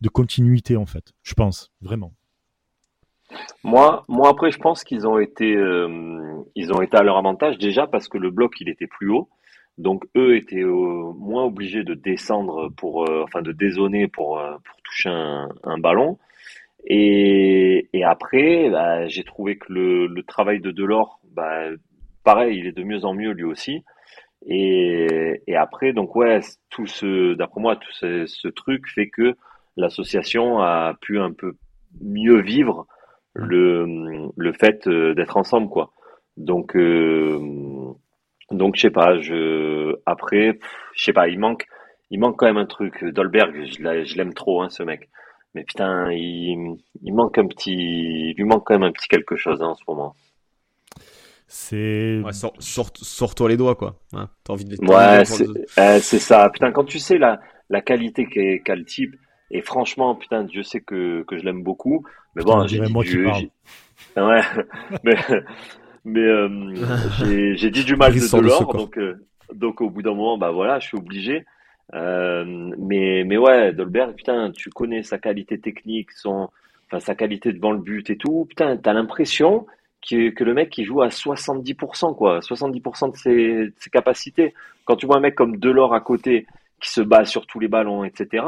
de continuité, en fait, je pense, vraiment. Moi, moi après, je pense qu'ils ont été, ont été à leur avantage déjà parce que le bloc il était plus haut, donc eux étaient euh, moins obligés de descendre pour, euh, enfin de dézoner pour euh, pour toucher un, un ballon. Et, et après, bah, j'ai trouvé que le, le travail de Delors, bah, pareil, il est de mieux en mieux lui aussi. Et, et après, donc ouais, tout ce, d'après moi, tout ce, ce truc fait que l'association a pu un peu mieux vivre le, le fait d'être ensemble, quoi. Donc, euh, donc je sais pas, je, après, pff, je sais pas, il manque, il manque quand même un truc. Dolberg, je l'a- je l'aime trop, hein, ce mec. Mais putain, il, il manque un petit, il lui manque quand même un petit quelque chose hein, en ce moment. C'est Ouais, sors, sors, sors-toi les doigts, quoi. Hein, T'as envie de Ouais, de c'est euh, ça. Putain, quand tu sais la, la qualité qu'a le type, et franchement, putain, Dieu sait que, que je l'aime beaucoup. Mais Putain, bon, j'ai dit j'ai- ouais, mais, mais euh, j'ai dit du mal de Delors, donc, euh, donc au bout d'un moment, bah voilà, je suis obligé. Euh, mais, mais ouais, Dolberg, putain, tu connais sa qualité technique, son, enfin, sa qualité devant le but et tout. Putain, t'as l'impression que, que le mec, il joue à 70%, quoi. 70% de ses, de ses capacités. Quand tu vois un mec comme Delors à côté, qui se bat sur tous les ballons, etc.,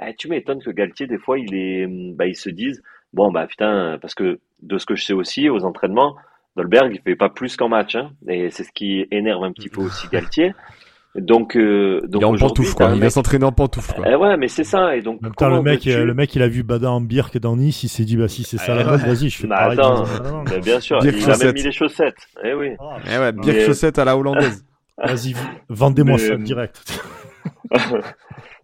eh, tu m'étonnes que Galtier, des fois, il est, bah, ils se disent, bon, bah, putain, parce que de ce que je sais aussi, aux entraînements, Dolberg, il fait pas plus qu'en match, hein. Et c'est ce qui énerve un petit peu aussi Galtier. Donc, euh, donc Il est en aujourd'hui, pantoufle, quoi. un Il va mec- s'entraîner en pantoufle, quoi. eh ouais, mais c'est ça. Et donc, En même temps, le mec, euh, le mec, il a vu Bada en Birk dans Nice, il s'est dit, bah si c'est ça Ah, la ouais. vas-y, je fais Mais pareil. attends, dans bien sûr, Bien il a même mis les chaussettes. Eh oui. Ah, Eh ouais, bien Mais- chaussettes à la hollandaise. Vas-y, vendez-moi Mais- ça direct.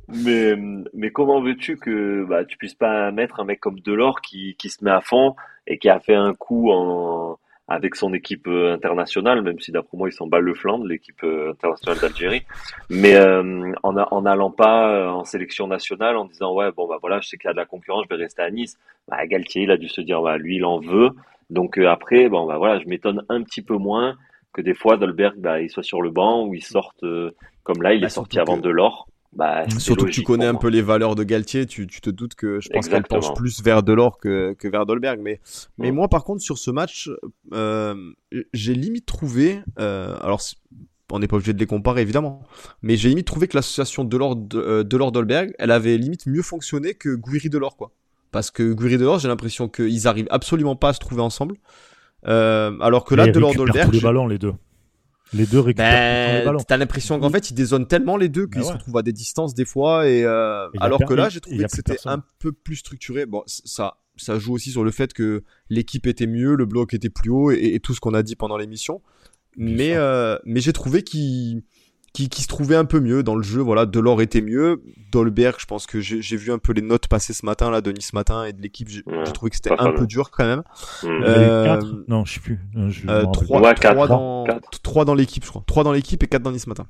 Mais, mais comment veux-tu que bah, tu puisses pas mettre un mec comme Delors qui, qui se met à fond et qui a fait un coup en, avec son équipe euh, internationale, même si d'après moi ils s'en bat le flanc de l'équipe euh, internationale d'Algérie, mais euh, en, a- en allant pas euh, en sélection nationale en disant ouais bon bah voilà je sais qu'il y a de la concurrence, je vais rester à Nice. Bah, Galtier il a dû se dire bah lui il en veut, donc euh, après bon bah voilà je m'étonne un petit peu moins que des fois Dolberg bah, il soit sur le banc ou il sorte euh, comme là il Bah, est sorti avant que- Delors. Bah, c'est Surtout que tu connais un peu les valeurs de Galtier, tu, tu te doutes que je pense qu'elle penche plus vers Delors que, que vers Dolberg. Mais, mais Mm. moi, par contre, sur ce match, euh, j'ai limite trouvé, euh, alors on n'est pas obligé de les comparer évidemment, mais j'ai limite trouvé que l'association Delors euh, Delors Dolberg, elle avait limite mieux fonctionné que Guiri Delors quoi. Parce que Guiri Delors, j'ai l'impression qu'ils arrivent absolument pas à se trouver ensemble. Euh, alors que là, Et ils Delors récupèrent Dolberg, tous les ballons, les deux. Les deux récupèrent ben, t'as l'impression qu'en fait ils dézonent tellement les deux qu'ils Ben se retrouvent à des distances des fois et euh, Et alors que là j'ai trouvé que c'était un peu plus structuré. Bon, ça ça joue aussi sur le fait que l'équipe était mieux, le bloc était plus haut et, et tout ce qu'on a dit pendant l'émission. Mais euh, mais j'ai trouvé qu'il qui, qui se trouvait un peu mieux dans le jeu. Voilà, Delors était mieux. Dolberg, je pense que j'ai vu un peu les notes passer ce matin là, de Nice matin et de l'équipe. J'ai Ouais, trouvé que c'était un peu dur quand même. Mm. Euh, quatre Non, je sais plus. Je Euh, rappelle trois, Ouais, trois quatre. dans, Quatre. trois dans l'équipe, je crois. Trois dans l'équipe et quatre dans Nice matin.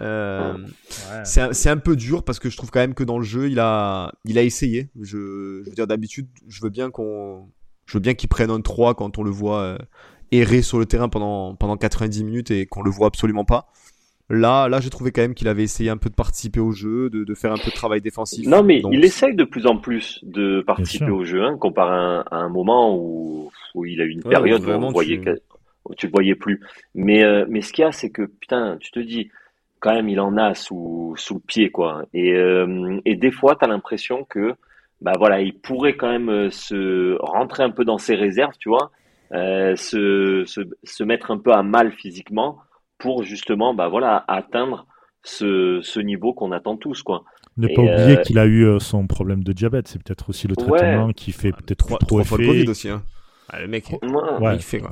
Euh, Ouais. c'est un, peu dur parce que je trouve quand même que dans le jeu, il a, il a essayé. Je, je veux dire, d'habitude, je veux bien qu'on, je veux bien qu'il prenne un 3 quand on le voit euh, errer sur le terrain pendant, pendant 90 minutes et qu'on le voit absolument pas. Là, là, j'ai trouvé quand même qu'il avait essayé un peu de participer au jeu, de, de faire un peu de travail défensif. Non, mais Donc, il essaye de plus en plus de participer au jeu, hein, comparé à un, à un moment où, où il a eu une Ouais, période où où, vraiment on voyait tu- où tu le voyais plus. Mais, euh, mais ce qu'il y a, c'est que, putain, tu te dis, quand même, il en a sous, sous le pied, quoi. Et, euh, et des fois, tu as l'impression que, bah voilà, il pourrait quand même euh, se rentrer un peu dans ses réserves, tu vois, euh, se, se, se mettre un peu à mal physiquement pour justement, bah voilà, atteindre ce, ce niveau qu'on attend tous, quoi. Ne Et, pas oublier euh, qu'il a eu euh, son problème de diabète. C'est peut-être aussi le Ouais. traitement qui fait peut-être trois, plus trop trois fois le effet. Covid aussi. Hein. Ah, le mec, Ouais. Ouais. il fait quoi.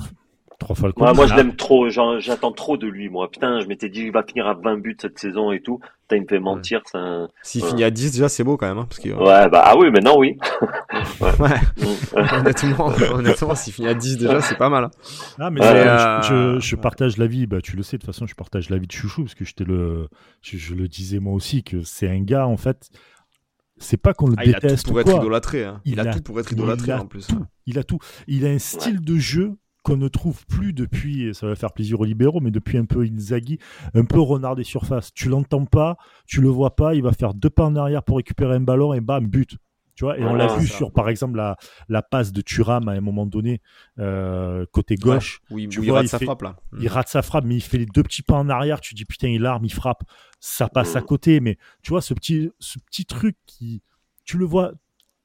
Trois fois le Moi, je l'aime trop. J'attends trop de lui, moi. Putain, je m'étais dit, il va finir à 20 buts cette saison et tout. Putain, il me fait mentir. un- S'il Ouais. finit à 10, déjà, c'est beau quand même. Hein, parce que, Ouais, bah, ah oui, maintenant, oui. ouais. Mm. honnêtement, honnêtement, s'il finit à 10 déjà, c'est pas mal. hein. Ah, mais Ouais, euh, je, je, je partage l'avis, bah, tu le sais, de toute façon, je partage l'avis de Chouchou, parce que j'étais le, je, je le disais moi aussi, que c'est un gars, en fait, c'est pas qu'on le Ah, il a tout déteste pour ou être idolâtré. Hein. Il, Il a, a- tout pour être idolâtré en plus. tout. Il a tout. Il a un style de jeu qu'on ne trouve plus depuis, ça va faire plaisir aux libéraux, mais depuis un peu Inzaghi, un peu renard des surfaces. Tu l'entends pas, tu le vois pas, il va faire deux pas en arrière pour récupérer un ballon et bam, but. Tu vois, et on l'a vu sur, par exemple, la, la passe de Thuram à un moment donné, euh, côté gauche. oui, tu il rate sa frappe, là. Il rate sa frappe, mais il fait les deux petits pas en arrière. Tu dis, putain, il arme, il frappe. Ça passe à côté. Mais tu vois, ce petit, ce petit truc qui, tu le vois,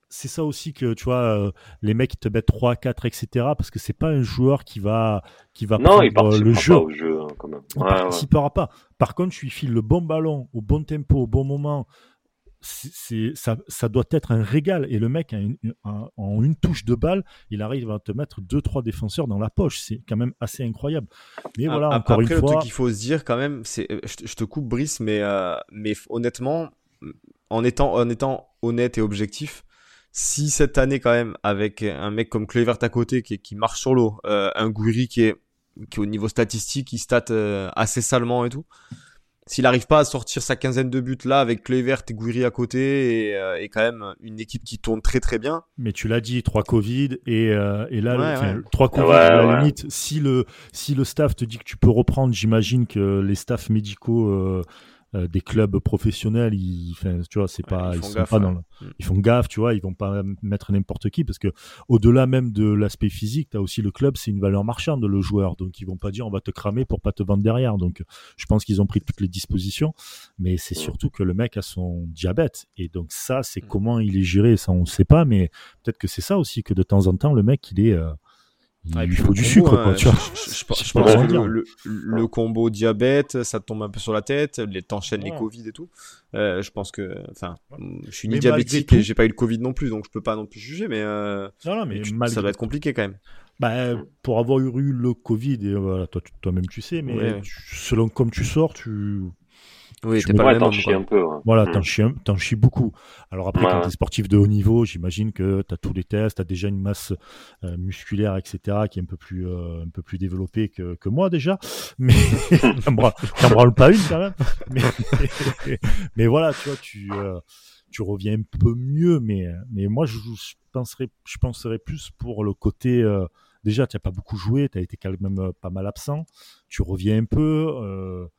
c'est ça aussi que tu vois euh, les mecs qui te mettent 3 4 etc parce que c'est pas un joueur qui va qui va non, prendre il le jeu, pas au jeu hein, quand même. il participera pas. Par contre tu lui files le bon ballon au bon tempo au bon moment c'est ça, ça doit être un régal. Et le mec en une touche de balle il arrive à te mettre deux trois défenseurs dans la poche. C'est quand même assez incroyable. Mais voilà encore après, une fois le truc qu'il faut se dire quand même c'est euh, je, te coupe Brice mais euh, mais honnêtement en étant en étant honnête et objectif si cette année quand même avec un mec comme Clevert à côté qui, qui marche sur l'eau, euh, un Gouiri qui est, qui au niveau statistique qui stat euh, assez salement et tout, s'il n'arrive pas à sortir sa quinzaine de buts là avec Clevert et Gouiri à côté et, euh, et, quand même une équipe qui tourne très très bien. Mais tu l'as dit, trois Covid et, et là, trois Covid à la limite. Si le si le staff te dit que tu peux reprendre, j'imagine que les staffs médicaux euh, des clubs professionnels, ils, tu vois, c'est pas, ils, font gaffe, pas dans mm. ils font gaffe, tu vois, ils vont pas mettre n'importe qui parce que au-delà même de l'aspect physique, tu as aussi le club, c'est une valeur marchande le joueur, donc ils vont pas dire on va te cramer pour pas te vendre derrière. Donc je pense qu'ils ont pris toutes les dispositions, mais c'est surtout que le mec a son diabète et donc ça, c'est mm. comment il est géré, ça on sait pas, mais peut-être que c'est ça aussi que de temps en temps le mec il est euh, ah, il faut du sucre, quoi, tu vois. Je, pense que le, combo diabète, ça tombe un peu sur la tête, les t'enchaînes les Covid et tout. Euh, je pense que, enfin, je suis ni diabétique et j'ai pas eu le Covid non plus, donc je peux pas non plus juger, mais, euh, mais ça va être compliqué quand même. Bah, pour avoir eu le Covid, et voilà, toi, toi-même tu sais, mais selon comme tu sors, tu oui, t'es pas t'en chies un peu. Voilà, mm. t'en chies, t'en chies beaucoup. Alors après, quand t'es sportif de haut niveau, j'imagine que t'as tous les tests, t'as déjà une masse euh, musculaire, etc., qui est un peu plus, euh, un peu plus développée que, que moi déjà. Mais t'en branle pas une quand même. Mais, mais, voilà, tu vois, tu, euh, tu reviens un peu mieux. Mais, mais moi, je, je penserais, je penserais plus pour le côté. déjà, tu n'as pas beaucoup joué, tu as été quand même pas mal absent. Tu reviens un peu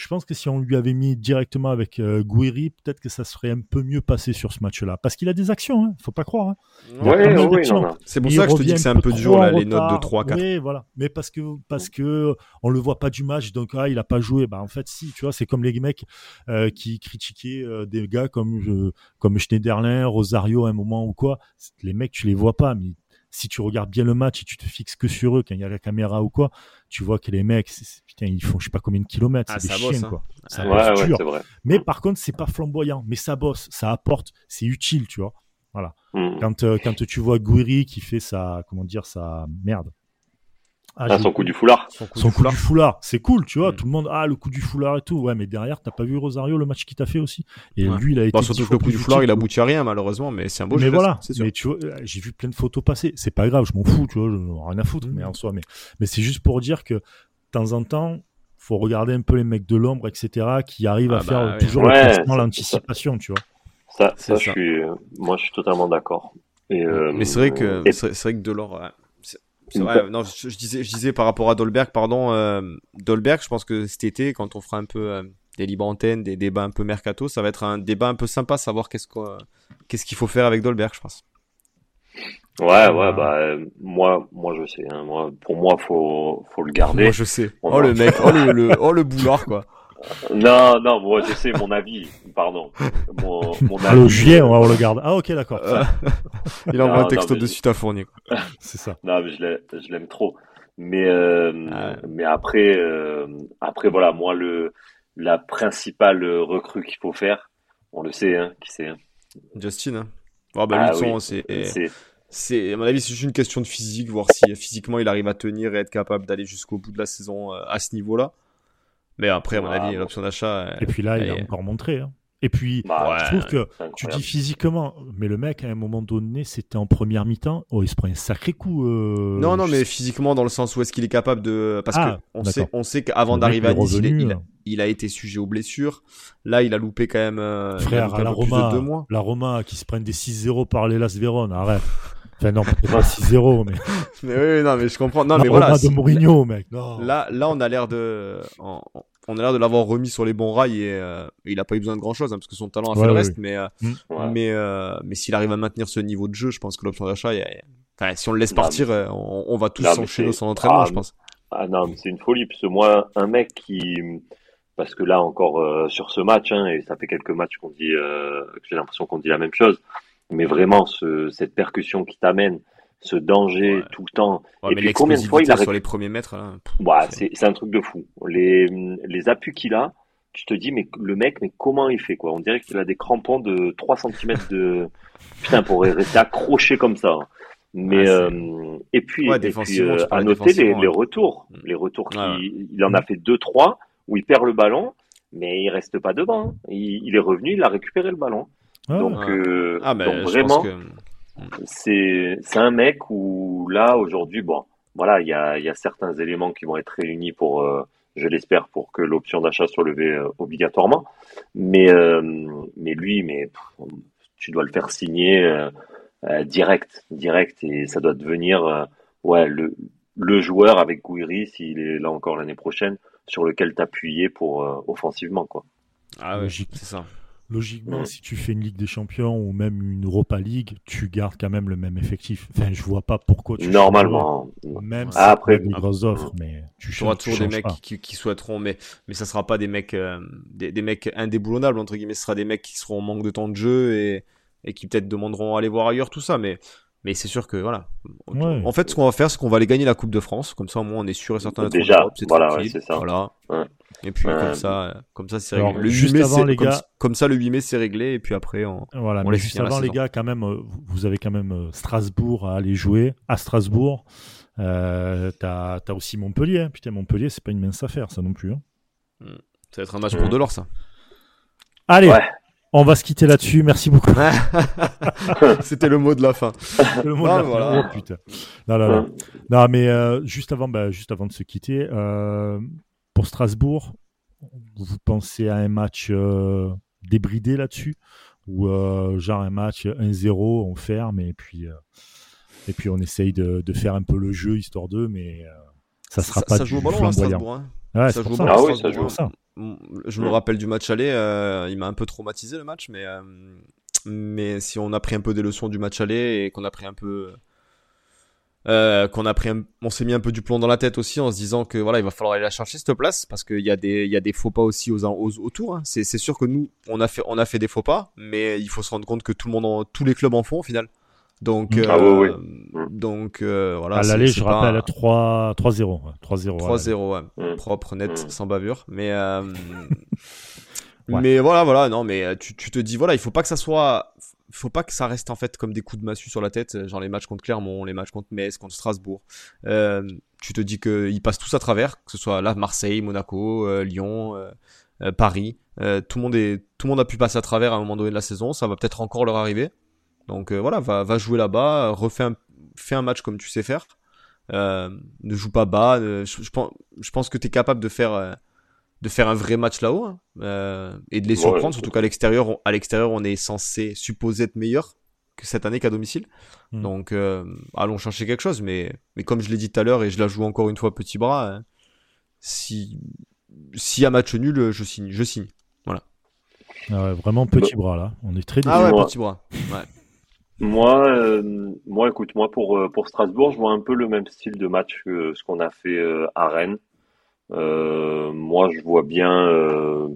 je pense que si on lui avait mis directement avec euh, Gouiri, peut-être que ça serait un peu mieux passé sur ce match-là. Parce qu'il a des actions, hein, faut pas croire. Hein. Oui, c'est pour ça que je te dis que c'est un peu dur, là, les notes de 3-4. Oui, voilà. Mais parce que, parce que on le voit pas du match, donc ah, il a pas joué. Bah, en fait, si, tu vois, c'est comme les mecs euh, qui critiquaient euh, des gars comme, comme Schneiderlin, Rosario à un moment ou quoi. Les mecs, tu les vois pas, mais si tu regardes bien le match et tu te fixes que sur eux quand il y a la caméra ou quoi, tu vois que les mecs, putain, ils font je sais pas combien de kilomètres, c'est ah, des chiens, hein. quoi. Ça ouais, vrai. Mais par contre, c'est pas flamboyant, mais ça bosse, ça apporte, c'est utile, tu vois. Voilà. Hmm. Quand, euh, quand tu vois Gouiri qui fait sa, comment dire, sa merde, ah, ah, son coup du foulard. Son coup, du foulard, c'est cool, tu vois. Mm. Tout le monde, ah, le coup du foulard et tout. Ouais, mais derrière, t'as pas vu Rosario, le match qu'il t'a fait aussi? Et lui, il a été. Bah, surtout que le coup du foulard, il aboutit à rien, malheureusement, mais c'est un beau Mais voilà. Mais tu vois, j'ai vu plein de photos passer. C'est pas grave, je m'en fous, tu vois, rien à foutre, mm. mais en soi, mais, mais c'est juste pour dire que, de temps en temps, faut regarder un peu les mecs de l'ombre, etc., qui arrivent à ah faire bah toujours l'anticipation, tu vois. Ça, ça, je suis, moi, je suis totalement d'accord. Et, euh, mais c'est vrai que, c'est vrai que Delors, non, je, disais, je disais par rapport à Dolberg, pardon, euh, Dolberg, je pense que cet été, quand on fera un peu euh, des libres antennes, des débats un peu mercato, ça va être un débat un peu sympa, savoir qu'est-ce qu'est-ce qu'il faut faire avec Dolberg, je pense. Ouais, ouais, bah moi, moi je sais. Hein, moi, pour moi, faut, faut le garder. Moi je sais. oh le mec, oh le, le, oh le boulard quoi. Non, non, moi je sais mon avis, pardon. Mon, mon avis, juillet, on, le garde. Ah ok, d'accord. Il envoie un texto de suite à fournir. C'est ça. Non, mais je l'aime trop. Mais, euh, ah mais après, euh, après voilà, moi le la principale recrue qu'il faut faire, on le sait, hein, qui c'est. Hein. Justin. Hein. Oh, bah, lui, ah c'est c'est à mon avis c'est juste une question de physique voir si physiquement il arrive à tenir et être capable d'aller jusqu'au bout de la saison euh, à ce niveau-là mais après, à mon avis, l'option d'achat. Et puis là, il a encore montré. Hein. Et puis, bah, je trouve que tu dis physiquement, mais le mec, à un moment donné, c'était en première mi-temps. Oh, il se prend un sacré coup. Euh, non, non, mais physiquement, dans le sens où est-ce qu'il est capable de. Parce ah, qu'on sait, on sait qu'avant d'arriver à Nice, hein. il, a été sujet aux blessures. Là, il a loupé quand même. Euh, Frère, à la Roma, mois. la Roma qui se prennent des 6-0 par l'Elas Vérone, arrête. Enfin, non, pas 6-0, mais. mais oui, non, mais je comprends. Non, mais voilà. de Mourinho, mec. Non. Là, là, on a l'air de. on a l'air de l'avoir remis sur les bons rails et, euh, il a pas eu besoin de grand chose hein, parce que son talent a fait Ouais, le reste. Mais euh, Mm. Ouais. mais euh, mais s'il arrive à maintenir ce niveau de jeu, je pense que l'option d'achat, enfin, si on le laisse Non, partir, on, on va tous s'enchaîner son entraînement, Ah, je pense. Ah non, mais c'est une folie. Parce que moi, un mec qui, parce que là encore euh, sur ce match, hein, et ça fait quelques matchs qu'on dit, euh, que j'ai l'impression qu'on dit la même chose, mais vraiment ce, cette percussion qui t'amène, ce danger Ouais. tout le temps. Ouais, et mais puis combien de fois il a sur les premiers mètres, là, Ouais, c'est- c'est c'est un truc de fou. Les, les appuis qu'il a, tu te dis, mais le mec, mais comment il fait quoi? On dirait qu'il a des crampons de 3 cm de. Putain, pour rester accroché comme ça. Mais Ouais, c'est- euh, et puis, Ouais, et puis euh, à noter les, défensivement, les retours, Mm. les retours qu'il il en a fait deux trois où il perd le ballon, mais il reste pas devant. hein. Il, il est revenu, il a récupéré le ballon. Ah, donc, ouais. euh, Ah, ben, donc vraiment, que- c'est un mec où là aujourd'hui bon voilà il y a certains éléments qui vont être réunis pour euh, je l'espère pour que l'option d'achat soit levée euh, obligatoirement mais euh, mais lui mais tu dois le faire signer direct direct et ça doit devenir ouais le le joueur avec Gouiri s'il est là encore l'année prochaine sur lequel t'appuyer pour offensivement quoi Ah ouais, c'est ça. Logiquement, Ouais. si tu fais une Ligue des Champions ou même une Europa League, tu gardes quand même le même effectif. Enfin, je vois pas pourquoi tu normalement même Ouais. si Après- des grosses offres, mais tu Tu auras tu toujours des mecs qui, qui souhaiteront, mais, mais ça sera pas des mecs, euh, des, des mecs indéboulonnables, entre guillemets. Ce sera des mecs qui seront en manque de temps de jeu et, et qui peut-être demanderont à aller voir ailleurs, tout ça. Mais, mais c'est sûr que, voilà. Ouais. En fait, ce qu'on va faire, c'est qu'on va aller gagner la Coupe de France. Comme ça, au moins, on est sûr et certain d'être en Déjà, Europe, c'est voilà, tranquille. ouais, c'est ça. Voilà. Ouais. Et puis, comme ça, euh, comme ça, c'est réglé. Le 8 juste mai, avant, c'est- les comme, gars- comme ça, le 8 mai, c'est réglé. Et puis après, on, Voilà, On mais laisse juste la avant, les saison. gars, quand même, euh, vous avez quand même euh, Strasbourg à aller jouer. À Strasbourg, euh, t'as as aussi Montpellier. hein. Putain, Montpellier, c'est pas une mince affaire, ça non plus. hein. ça va être un match pour Delors, ça. Allez, Ouais. On va se quitter là-dessus. Merci beaucoup. C'était le mot de la fin. Le mot de fin. Oh, putain. Non, non, non. Non, mais euh, juste, avant, bah, juste avant de se quitter, euh, pour Strasbourg, vous pensez à un match euh, débridé là-dessus? Ou euh, genre un match 1-0, on ferme et puis, euh, et puis on essaye de, de faire un peu le jeu histoire d'eux, mais euh, ça sera pas ça du joue au ballon à flamboyant. Strasbourg. hein. Ouais, ça joue ça. Ah oui, ça joue. Mm, Je me rappelle du match aller, euh, il m'a un peu traumatisé le match, mais, euh, mais si on a pris un peu des leçons du match aller et qu'on a pris un peu. euh, qu'on a pris un- on s'est mis un peu du plomb dans la tête aussi en se disant que voilà il va falloir aller la chercher cette place parce qu'il y a des il y a des faux pas aussi aux, aux autour hein. c'est c'est sûr que nous on a fait on a fait des faux pas mais il faut se rendre compte que tout le monde en- tous les clubs en font au final donc Mm. Ah euh, oui, oui. donc euh, voilà à l'aller, je rappelle, 3 3-0. ouais, 3-0. à l'aller. 3-0, ouais. Mm. propre, net, Mm. sans bavure. Mais, euh, Ouais. mais voilà, voilà, non, mais tu, tu te dis, voilà, il faut pas que ça soit, faut pas que ça reste en fait comme des coups de massue sur la tête, genre les matchs contre Clermont, les matchs contre Metz, contre Strasbourg. Euh, tu te dis qu'ils passent tous à travers, que ce soit là Marseille, Monaco, euh, Lyon, euh, euh, Paris. Euh, tout le monde est, tout le monde a pu passer à travers à un moment donné de la saison. Ça va peut-être encore leur arriver. Donc euh, voilà, va, va jouer là-bas, refais un, fais un match comme tu sais faire. Euh, ne joue pas bas. euh, je, je pense, je pense que tu es capable de faire, euh, de faire un vrai match là-haut hein, euh, et de les Ouais. surprendre. Surtout qu'à l'extérieur, on, à l'extérieur, on est censé supposer être meilleur que cette année qu'à domicile. Mm. Donc euh, allons chercher quelque chose. Mais, mais comme je l'ai dit tout à l'heure et je la joue encore une fois petit bras, hein, si s'il y a match nul, je signe, je signe. Ah ouais, vraiment petit bras là. On est très Ah ouais, petit bras. Ouais. Moi, euh, moi, écoute, moi pour euh, pour Strasbourg, je vois un peu le même style de match que ce qu'on a fait euh, à Rennes. Euh, moi, je vois bien. euh,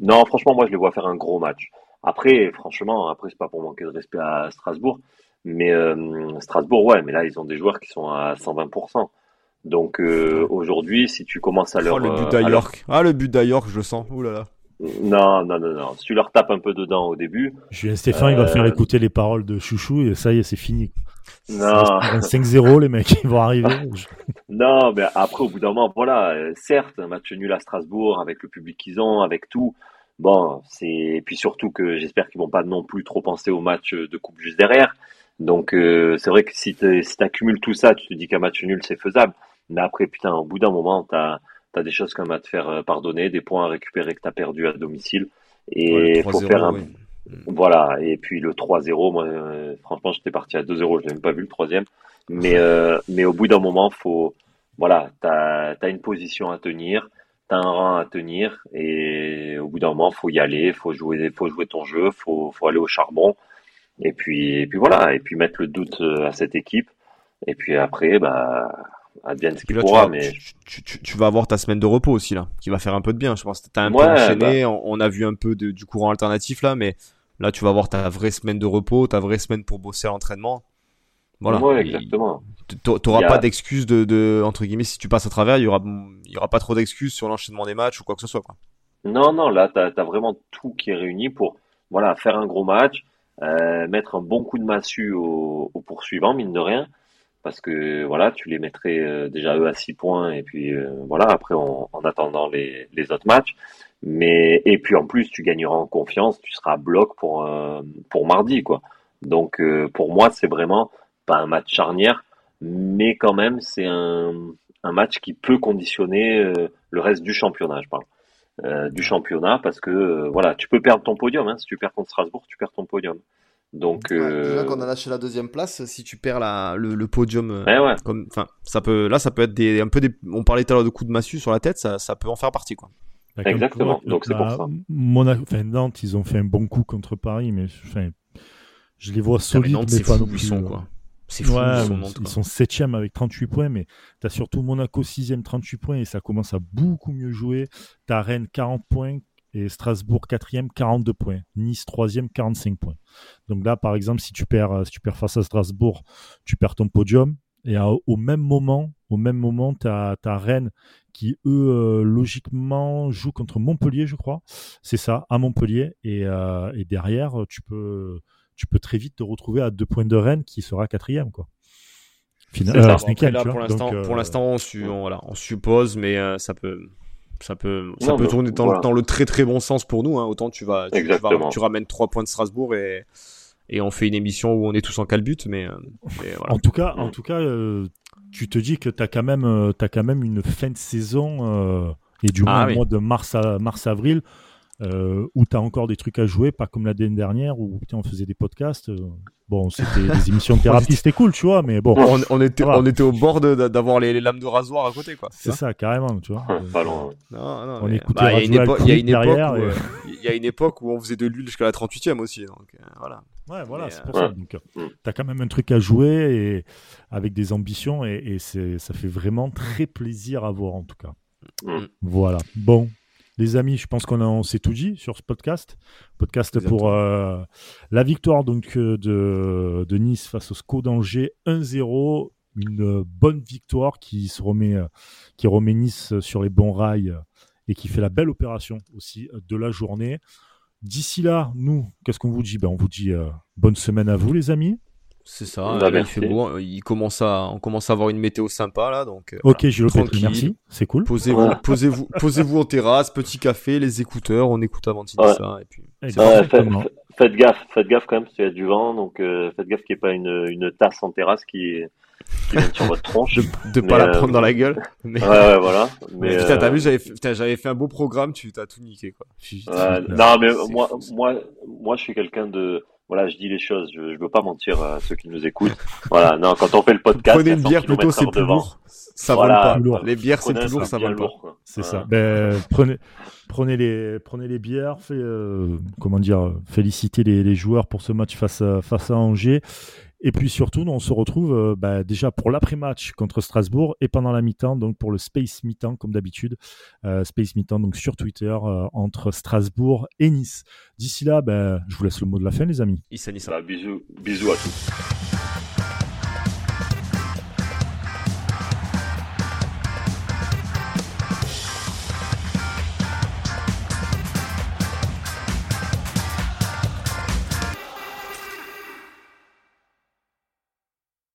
non, franchement, moi, je les vois faire un gros match. Après, franchement, après, c'est pas pour manquer de respect à Strasbourg, mais euh, Strasbourg, ouais, mais là, ils ont des joueurs qui sont à 120%. Donc euh, aujourd'hui, si tu commences à leur, Oh, le but leur- d'Ayork. Ah, le but d'Ayork, je le sens. Ouh là là. Non, non, non, non. Si tu leur tapes un peu dedans au début, Julien Stéphane, il va Euh, faire écouter les paroles de Chouchou et ça y est, c'est fini. Non. Ça va se faire un 5-0, les mecs, ils vont arriver. Non, mais après, au bout d'un moment, voilà, euh, certes, un match nul à Strasbourg, avec le public qu'ils ont, avec tout. Bon, c'est, et puis surtout que j'espère qu'ils vont pas non plus trop penser au match de coupe juste derrière. Donc, euh, c'est vrai que si tu si t'accumules tout ça, tu te dis qu'un match nul, c'est faisable. Mais après, putain, au bout d'un moment, t'as, t'as des choses comme à te faire euh, pardonner, des points à récupérer que t'as perdu à domicile. Et Ouais, faut 3-0, faire un, oui. voilà, et puis le 3-0, moi, euh, franchement, j'étais parti à 2-0, je l'ai même pas vu le troisième. Mais, euh, mais au bout d'un moment, faut, voilà, t'as, t'as une position à tenir, t'as un rang à tenir et au bout d'un moment, faut y aller, faut jouer, faut jouer ton jeu, faut, faut aller au charbon. Et puis, et puis voilà, et puis mettre le doute à cette équipe. Et puis après, bah, advienne ce qu'il pourra. Tu, mais tu, tu, tu, vas avoir ta semaine de repos aussi là, qui va faire un peu de bien. Je pense que t'as un peu enchaîné. Bah. On, a vu un peu de, du courant alternatif là, mais là tu vas avoir ta vraie semaine de repos, ta vraie semaine pour bosser à l'entraînement. Voilà. Ouais, exactement. T'auras a... pas d'excuses de, de, entre guillemets, si tu passes à travers, il y aura, il y aura pas trop d'excuses sur l'enchaînement des matchs ou quoi que ce soit, quoi. Non, non, là, t'as as vraiment tout qui est réuni pour, voilà, faire un gros match, euh, mettre un bon coup de massue aux, aux poursuivants, mine de rien, parce que, voilà, tu les mettrais euh, déjà eux à 6 points, et puis, euh, voilà, après, en attendant les, autres matchs. Mais, et puis, en plus, tu gagneras en confiance, tu seras bloc pour, euh, pour mardi, quoi. Donc, pour moi, c'est vraiment, pas un match charnière, mais quand même, c'est un, match qui peut conditionner le reste du championnat, je parle. Du championnat, parce que voilà, tu peux perdre ton podium. Hein, si tu perds contre Strasbourg, tu perds ton podium. Donc, ouais, déjà qu'on a lâché la deuxième place, si tu perds la, le, le podium, ouais, ouais. comme, enfin, ça peut, là, ça peut être des, un peu des, on parlait tout à l'heure de coups de massue sur la tête, ça, ça peut en faire partie, quoi. Exactement. Donc c'est pour ça. Monaco, enfin, Nantes, ils ont fait un bon coup contre Paris, mais enfin, je les vois solides, Nantes, mais pas non plus. Sont, quoi. C'est fou, ouais, ils sont 7 avec 38 points, mais tu as surtout Monaco 6 38 points et ça commence à beaucoup mieux jouer. Tu as Rennes 40 points et Strasbourg 4 42 points. Nice 3 45 points. Donc là, par exemple, si tu perds, si tu perds face à Strasbourg, tu perds ton podium. Et à, au même moment, au même moment, tu as, as, Rennes qui, eux, euh, logiquement, jouent contre Montpellier, je crois. C'est ça, à Montpellier. Et, euh, et derrière, tu peux tu peux très vite te retrouver à deux points de Rennes qui sera quatrième quoi. Finalement, euh, bon, là, pour l'instant, euh... on, su, on, voilà, on suppose, mais euh, ça peut, ça peut, ça non, peut tourner dans, voilà. dans, le très très bon sens pour nous. Hein. Autant tu vas, tu, tu, vas, tu ramènes trois points de Strasbourg et et on fait une émission où on est tous en calbut, mais, euh, mais voilà. En tout cas, en tout cas, euh, tu te dis que t'as quand même, as quand même une fin de saison et du ah, moins oui. mois de mars à mars avril euh, où tu as encore des trucs à jouer, pas comme l'année dernière où on faisait des podcasts. Euh, bon, c'était des émissions de thérapie, c'était cool, tu vois, mais bon. On, on était, voilà. on était au bord d'avoir les, les, lames de rasoir à côté, quoi. C'est ça, carrément, tu vois. pas loin. Non, non, on écoutait bah, il y, y, a une époque où, et... euh, y a une époque où on faisait de l'huile jusqu'à la 38e aussi, donc euh, voilà. Ouais, voilà, c'est pour ça. Donc, t'as quand même un truc à jouer et avec des ambitions et, et ça fait vraiment très plaisir à voir en tout cas. Mm. Voilà. Bon, les amis, je pense qu'on on s'est tout dit sur ce podcast. Podcast Exactement. pour euh, la victoire donc euh, de, de, Nice face au SCO d'Angers 1-0. Une bonne victoire qui se remet, euh, qui remet Nice sur les bons rails et qui fait la belle opération aussi de la journée. D'ici là, nous, qu'est-ce qu'on vous dit? Ben, On vous dit euh, bonne semaine à vous, les amis. C'est ça, bah, il fait beau, il commence à, on commence à avoir une météo sympa là, donc. Euh, ok, Gilles merci, c'est cool. Posez-vous, ouais. posez-vous, posez-vous en terrasse, petit café, les écouteurs, on écoute avant de ouais. ça et puis. Ouais, faites, faites, gaffe, faites gaffe quand même parce qu'il y a du vent, donc euh, faites gaffe qu'il n'y ait pas une, une tasse en terrasse qui, qui vient sur votre tronche. de, de pas la prendre dans la gueule. Mais... Ouais, ouais, voilà. Mais, putain, t'as vu, j'avais, j'avais fait un beau programme, tu t'as tout niqué quoi. non, mais moi, moi, moi, je suis quelqu'un de voilà, je dis les choses, je, je veux pas mentir à ceux qui nous écoutent. Voilà, non, quand on fait le podcast, prenez une bière plutôt, c'est plus lourd. Ça voilà, vole pas. Lourd. Les bières, c'est plus lourd, ça vole pas. C'est ça. Ben, prenez, prenez les, prenez les bières, fait, euh, comment dire, félicitez les, les, joueurs pour ce match face à, face à Angers. Et puis surtout, on se retrouve euh, bah, déjà pour l'après-match contre Strasbourg et pendant la mi-temps, donc pour le Space mi-temps comme d'habitude. Euh, Space mi-temps donc sur Twitter euh, entre Strasbourg et Nice. D'ici là, bah, je vous laisse le mot de la fin, les amis. Issa, Issa. Bah, bisous, bisous à tous.